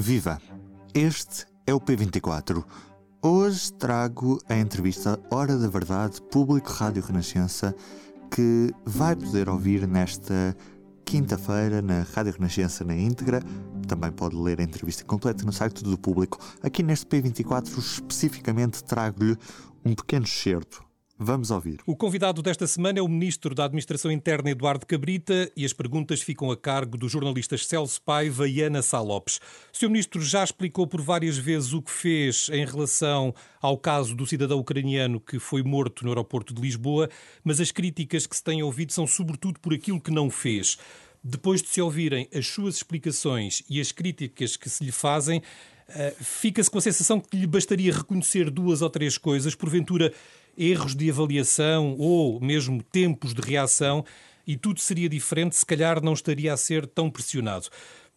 Viva! Este é o P24. Hoje trago a entrevista Hora da Verdade, Público Rádio Renascença, que vai poder ouvir nesta quinta-feira na Rádio Renascença na íntegra. Também pode ler a entrevista completa no site do Público. Aqui neste P24, especificamente, trago-lhe um pequeno excerto Vamos ouvir. O convidado desta semana é o Ministro da Administração Interna, Eduardo Cabrita, e as perguntas ficam a cargo dos jornalistas Celso Paiva e Ana Salopes. O Sr. Ministro já explicou por várias vezes o que fez em relação ao caso do cidadão ucraniano que foi morto no aeroporto de Lisboa, mas as críticas que se têm ouvido são sobretudo por aquilo que não fez. Depois de se ouvirem as suas explicações e as críticas que se lhe fazem, eh, fica-se com a sensação que lhe bastaria reconhecer duas ou três coisas, porventura erros de avaliação ou mesmo tempos de reação, e tudo seria diferente, se calhar não estaria a ser tão pressionado.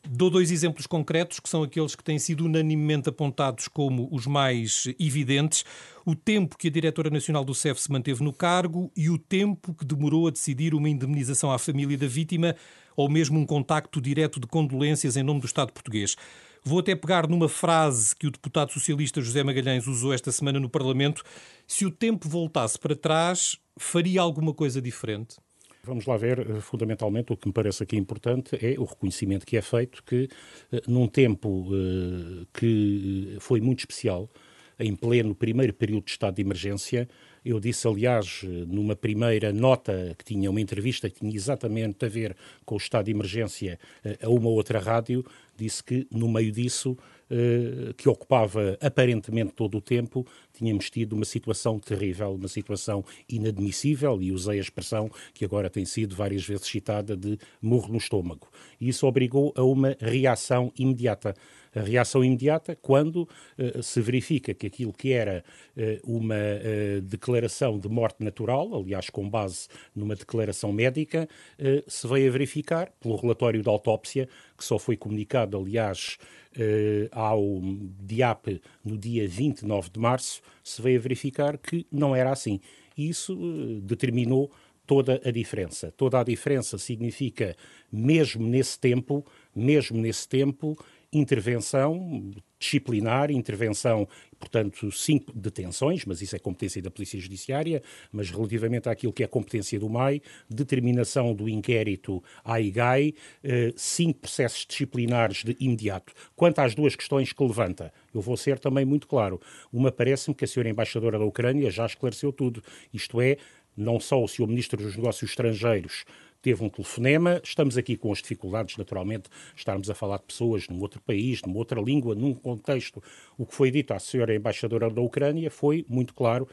Dou dois exemplos concretos, que são aqueles que têm sido unanimemente apontados como os mais evidentes: o tempo que a diretora nacional do CEF se manteve no cargo e o tempo que demorou a decidir uma indemnização à família da vítima ou mesmo um contacto direto de condolências em nome do Estado português. Vou até pegar numa frase que o deputado socialista José Magalhães usou esta semana no Parlamento. Se o tempo voltasse para trás, faria alguma coisa diferente? Vamos lá ver, eh, fundamentalmente, o que me parece aqui importante é o reconhecimento que é feito que, eh, num tempo eh, que foi muito especial, em pleno primeiro período de estado de emergência, eu disse, aliás, numa primeira nota que tinha uma entrevista que tinha exatamente a ver com o estado de emergência a uma outra rádio, disse que no meio disso, eh, que ocupava aparentemente todo o tempo, tínhamos tido uma situação terrível, uma situação inadmissível, e usei a expressão que agora tem sido várias vezes citada de morro no estômago. E isso obrigou a uma reação imediata a reação imediata quando uh, se verifica que aquilo que era uh, uma uh, declaração de morte natural, aliás, com base numa declaração médica, se veio a verificar, pelo relatório da autópsia, que só foi comunicado, aliás, ao DIAP no dia 29 de março, se veio a verificar que não era assim. Isso determinou toda a diferença. Toda a diferença significa, mesmo nesse tempo, mesmo nesse tempo, intervenção disciplinar, intervenção, portanto, cinco detenções, mas isso é competência da Polícia Judiciária, mas relativamente àquilo que é competência do MAI, determinação do inquérito AIGAI, eh, cinco processos disciplinares de imediato. Quanto às duas questões que levanta, eu vou ser também muito claro. Uma parece-me que a senhora embaixadora da Ucrânia já esclareceu tudo. Isto é, não só o senhor Ministro dos Negócios Estrangeiros teve um telefonema. Estamos aqui com as dificuldades, naturalmente, estarmos a falar de pessoas num outro país, numa outra língua, num contexto. O que foi dito à senhora embaixadora da Ucrânia foi, muito claro,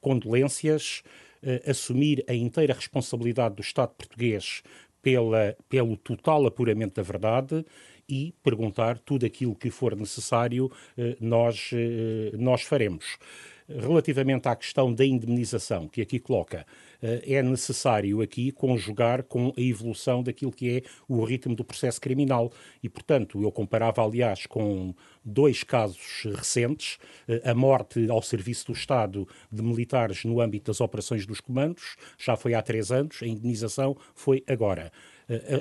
condolências, eh, assumir a inteira responsabilidade do Estado português pela, pelo total apuramento da verdade e perguntar tudo aquilo que for necessário, eh, nós, eh, nós faremos. Relativamente à questão da indemnização, que aqui coloca, eh, é necessário aqui conjugar com a evolução daquilo que é o ritmo do processo criminal. E, portanto, eu comparava, aliás, com dois casos recentes, eh, a morte ao serviço do Estado de militares no âmbito das operações dos comandos, já foi há três anos, a indenização foi agora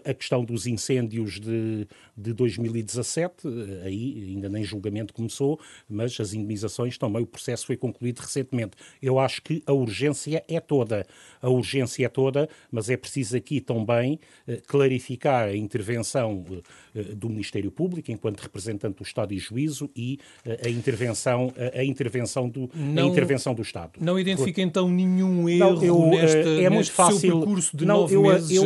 a, questão dos incêndios de, de 2017, aí ainda nem julgamento começou, mas as indemnizações também, o processo foi concluído recentemente. Eu acho que a urgência é toda, a urgência é toda, mas é preciso aqui também eh, clarificar a intervenção eh, do Ministério Público enquanto representante do Estado e juízo e eh, a intervenção, a intervenção, do, não, a intervenção do Estado. Não identifica então nenhum erro não, eu, nesta, é neste fácil, seu percurso de não, nove eu, meses eu,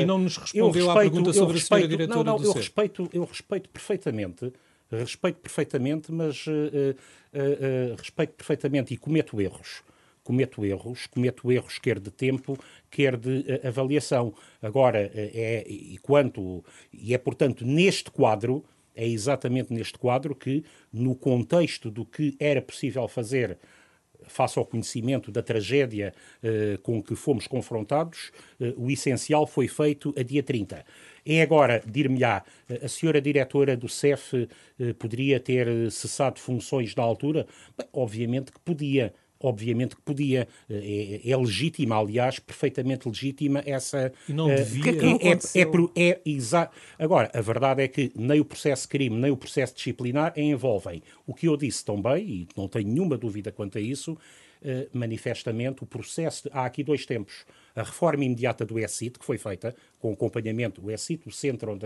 e não nos respondeu respeito, à pergunta sobre respeito, a senhora diretora não, não, eu respeito, eu respeito perfeitamente, respeito perfeitamente, mas uh, uh, uh, respeito perfeitamente e cometo erros. Cometo erros, cometo erros quer de tempo, quer de avaliação. Agora, é, e quanto, e é portanto neste quadro, é exatamente neste quadro que, no contexto do que era possível fazer face ao conhecimento da tragédia eh, com que fomos confrontados, eh, o essencial foi feito a dia 30. É agora, dir-me-á, eh, a senhora diretora do CEF poderia ter cessado funções na altura? Bem, obviamente que podia obviamente que podia. É, é, legítima, aliás, perfeitamente legítima essa. E não devia. Uh, é, é, é, é, exa... Agora, a verdade é que nem o processo crime, nem o processo disciplinar envolvem o que eu disse também, e não tenho nenhuma dúvida quanto a isso, eh, manifestamente o processo. De, há aqui dois tempos. A reforma imediata do ESIT, que foi feita com acompanhamento do ESIT, o centro, onde,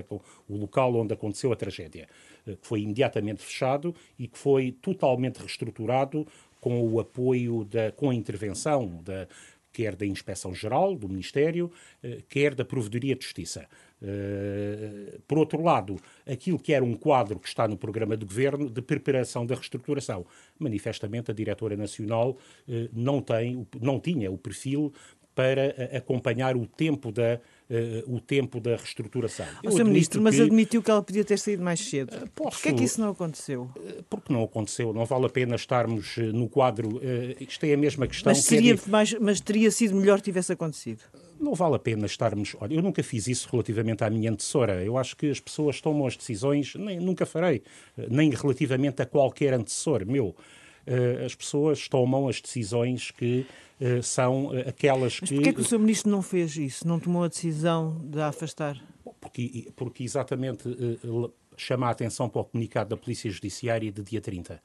o local onde aconteceu a tragédia, eh, que foi imediatamente fechado e que foi totalmente reestruturado com o apoio, da, com a intervenção da, quer da Inspeção Geral do Ministério, eh, quer da Provedoria de Justiça. Uh, por outro lado, aquilo que era um quadro que está no programa de governo de preparação da reestruturação. Manifestamente, a Diretora Nacional uh, não, tem, não tinha o perfil para uh, acompanhar o tempo da, uh, o tempo da reestruturação. O Sr. Ministro, mas admitiu que ela podia ter saído mais cedo. Uh, Por que é que isso não aconteceu? Uh, porque não aconteceu. Não vale a pena estarmos no quadro. isto é a mesma questão. Mas, seria que é mais, mas teria sido melhor que tivesse acontecido não vale a pena estarmos. Olha, eu nunca fiz isso relativamente à minha antecessora. Eu acho que as pessoas tomam as decisões, nem, nunca farei, nem relativamente a qualquer antecessor meu. As pessoas tomam as decisões que uh, são uh, aquelas Mas que. Mas porquê é que o Sr. Ministro não fez isso? Não tomou a decisão de a afastar? Porque, porque exatamente chama a atenção para o comunicado da Polícia Judiciária de dia 30.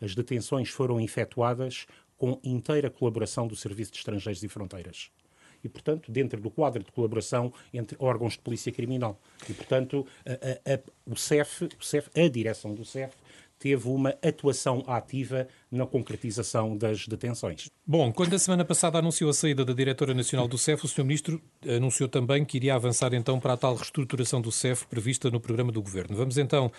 As detenções foram efetuadas com inteira colaboração do Serviço de Estrangeiros e Fronteiras e, portanto, dentro do quadro de colaboração entre órgãos de polícia criminal. E, portanto, a, a, a, o, CEF, o CEF, a direção do CEF, teve uma atuação ativa na concretização das detenções. Bom, quando a semana passada anunciou a saída da diretora nacional do CEF, o Sr. Ministro anunciou também que iria avançar então para a tal reestruturação do CEF prevista no programa do Governo. Vamos então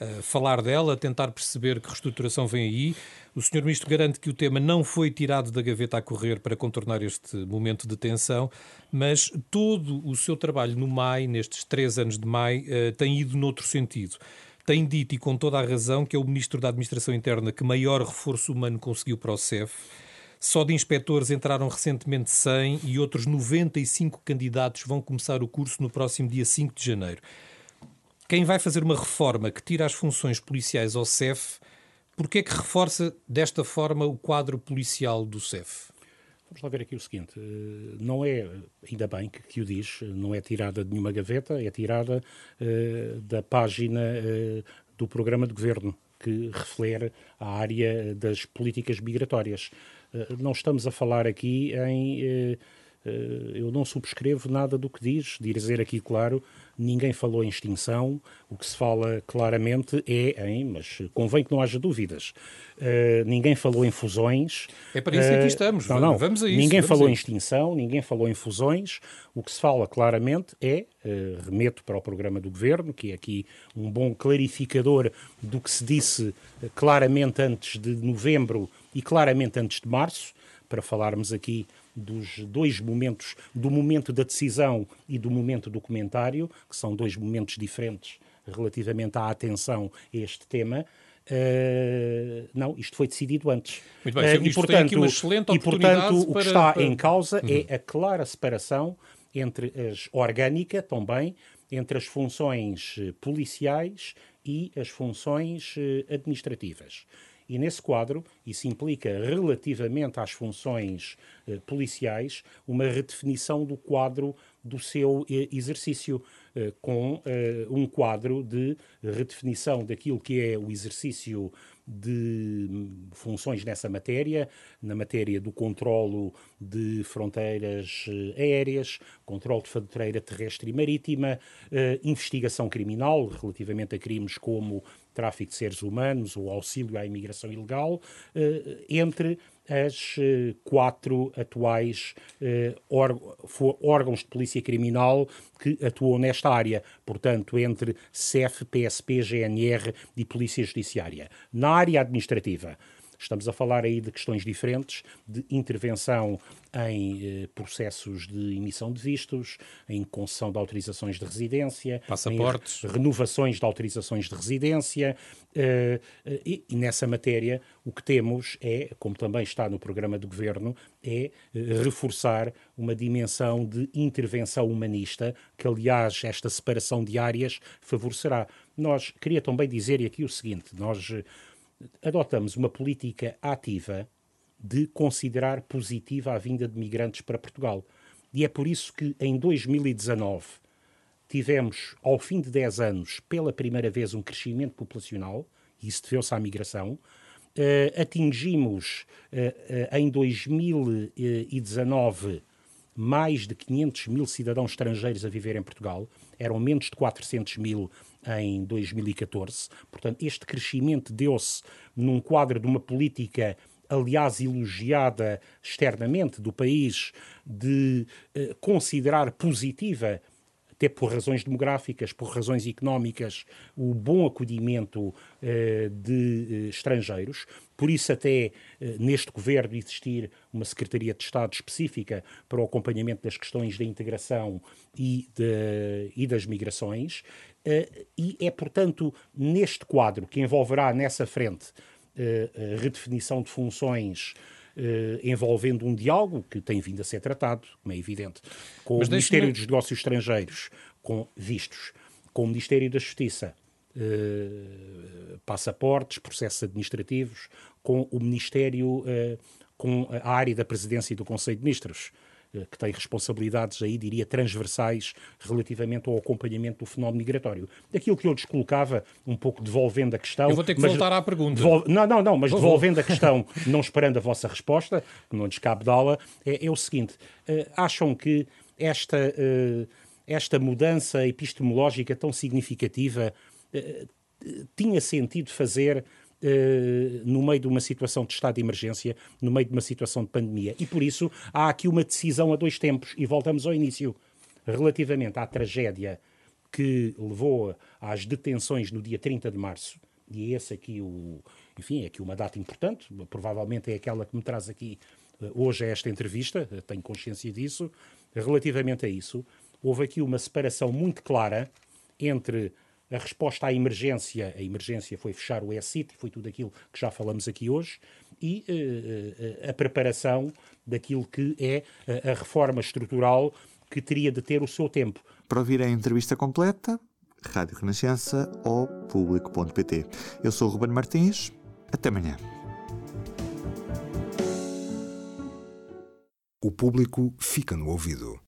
uh, falar dela, tentar perceber que reestruturação vem aí. O Sr. Ministro garante que o tema não foi tirado da gaveta a correr para contornar este momento de tensão, mas todo o seu trabalho no MAI, nestes três anos de MAI, uh, tem ido noutro sentido tem dito, e com toda a razão, que é o Ministro da Administração Interna que maior reforço humano conseguiu para o CEF. Só de inspectores entraram recentemente 100 e outros 95 candidatos vão começar o curso no próximo dia 5 de janeiro. Quem vai fazer uma reforma que tira as funções policiais ao CEF, por que é que reforça desta forma o quadro policial do CEF? Vamos lá ver aqui o seguinte: eh, não é, ainda bem que, que o diz, não é tirada de nenhuma gaveta, é tirada uh, da página uh, do programa de governo que refere a área das políticas migratórias. Uh, não estamos a falar aqui em. Eu não subscrevo nada do que diz, dizer aqui, claro, ninguém falou em extinção, o que se fala claramente é em, mas convém que não haja dúvidas, uh, ninguém falou em fusões. É para isso que aqui eh, estamos, não, não, vamos a isso. Ninguém falou em extinção, ninguém falou em fusões, o que se fala claramente é, uh, remeto para o programa do Governo, que é aqui um bom clarificador do que se disse claramente antes de novembro e claramente antes de março, para falarmos aqui dos dois momentos, do momento da decisão e do momento do comentário, que são dois momentos diferentes relativamente à atenção a este tema. Uh, não, isto foi decidido antes. Muito bem, uh, e, portanto, e, portanto, o que está para... em causa uhum. é a clara separação entre as orgânica também, entre as funções policiais e as funções administrativas. E nesse quadro, isso implica, relativamente às funções eh, policiais, uma redefinição do quadro do seu eh, exercício, eh, com eh, um quadro de redefinição daquilo que é o exercício de funções nessa matéria, na matéria do controlo de fronteiras eh, aéreas, controle de fronteira terrestre e marítima, eh, investigação criminal relativamente a crimes como tráfico de seres humanos ou auxílio à imigração ilegal, eh, entre as eh, quatro atuais eh, órgãos de polícia criminal que atuam nesta área, portanto, entre CEF, PSP, GNR e Polícia Judiciária. Na área administrativa, Estamos a falar aí de questões diferentes, de intervenção em eh, processos de emissão de vistos, em concessão de autorizações de residência, passaportes, renovações de autorizações de residência. Eh, eh, e, e, nessa matéria, o que temos é, como também está no programa do governo, é eh, reforçar uma dimensão de intervenção humanista, que, aliás, esta separação de áreas favorecerá. Nós, queria também dizer aqui o seguinte: nós adotamos uma política ativa de considerar positiva a vinda de migrantes para Portugal. E é por isso que em 2019 tivemos, ao fim de 10 anos, pela primeira vez um crescimento populacional, e isso deveu-se à migração. Uh, atingimos uh, uh, em 2019 mais de 500 mil cidadãos estrangeiros a viver em Portugal, eram menos de 400 mil em 2014. Portanto, este crescimento deu-se num quadro de uma política aliás elogiada externamente do país, de eh, considerar positiva até por razões demográficas, por razões económicas, o bom acolhimento eh, de eh, estrangeiros. Por isso, até eh, neste governo existir uma Secretaria de Estado específica para o acompanhamento das questões da integração e, de, e das migrações. E é, portanto, neste quadro que envolverá nessa frente redefinição de funções Uh, envolvendo um diálogo que tem vindo a ser tratado, como é evidente, com Mas o Ministério dos Negócios Estrangeiros, com vistos, com o Ministério da Justiça, uh, passaportes, processos administrativos, com o Ministério, uh, com a área da Presidência e do Conselho de Ministros que tem responsabilidades aí, diria, transversais relativamente ao acompanhamento do fenómeno migratório. Aquilo que eu descolocava, um pouco devolvendo a questão... Eu vou ter que voltar à pergunta. Devol... Não, não, não, mas vou, devolvendo vou. a questão, não esperando a vossa resposta, que não lhes cabe dá-la, é, é, o seguinte, uh, acham que esta, uh, esta mudança epistemológica tão significativa uh, tinha sentido fazer uh, no meio de uma situação de estado de emergência, no meio de uma situação de pandemia. E por isso há aqui uma decisão a dois tempos. E voltamos ao início. Relativamente à tragédia que levou às detenções no dia 30 de março, e é esse aqui o, enfim, é aqui uma data importante, provavelmente é aquela que me traz aqui uh, hoje a esta entrevista, tenho consciência disso. Relativamente a isso, houve aqui uma separação muito clara entre a resposta à emergência, a emergência foi fechar o E-City, foi tudo aquilo que já falamos aqui hoje, e uh, a preparação daquilo que é a reforma estrutural que teria de ter o seu tempo. Para ouvir a entrevista completa, Rádio Renascença ou público.pt. Eu sou o Ruben Martins, até amanhã. O público fica no ouvido.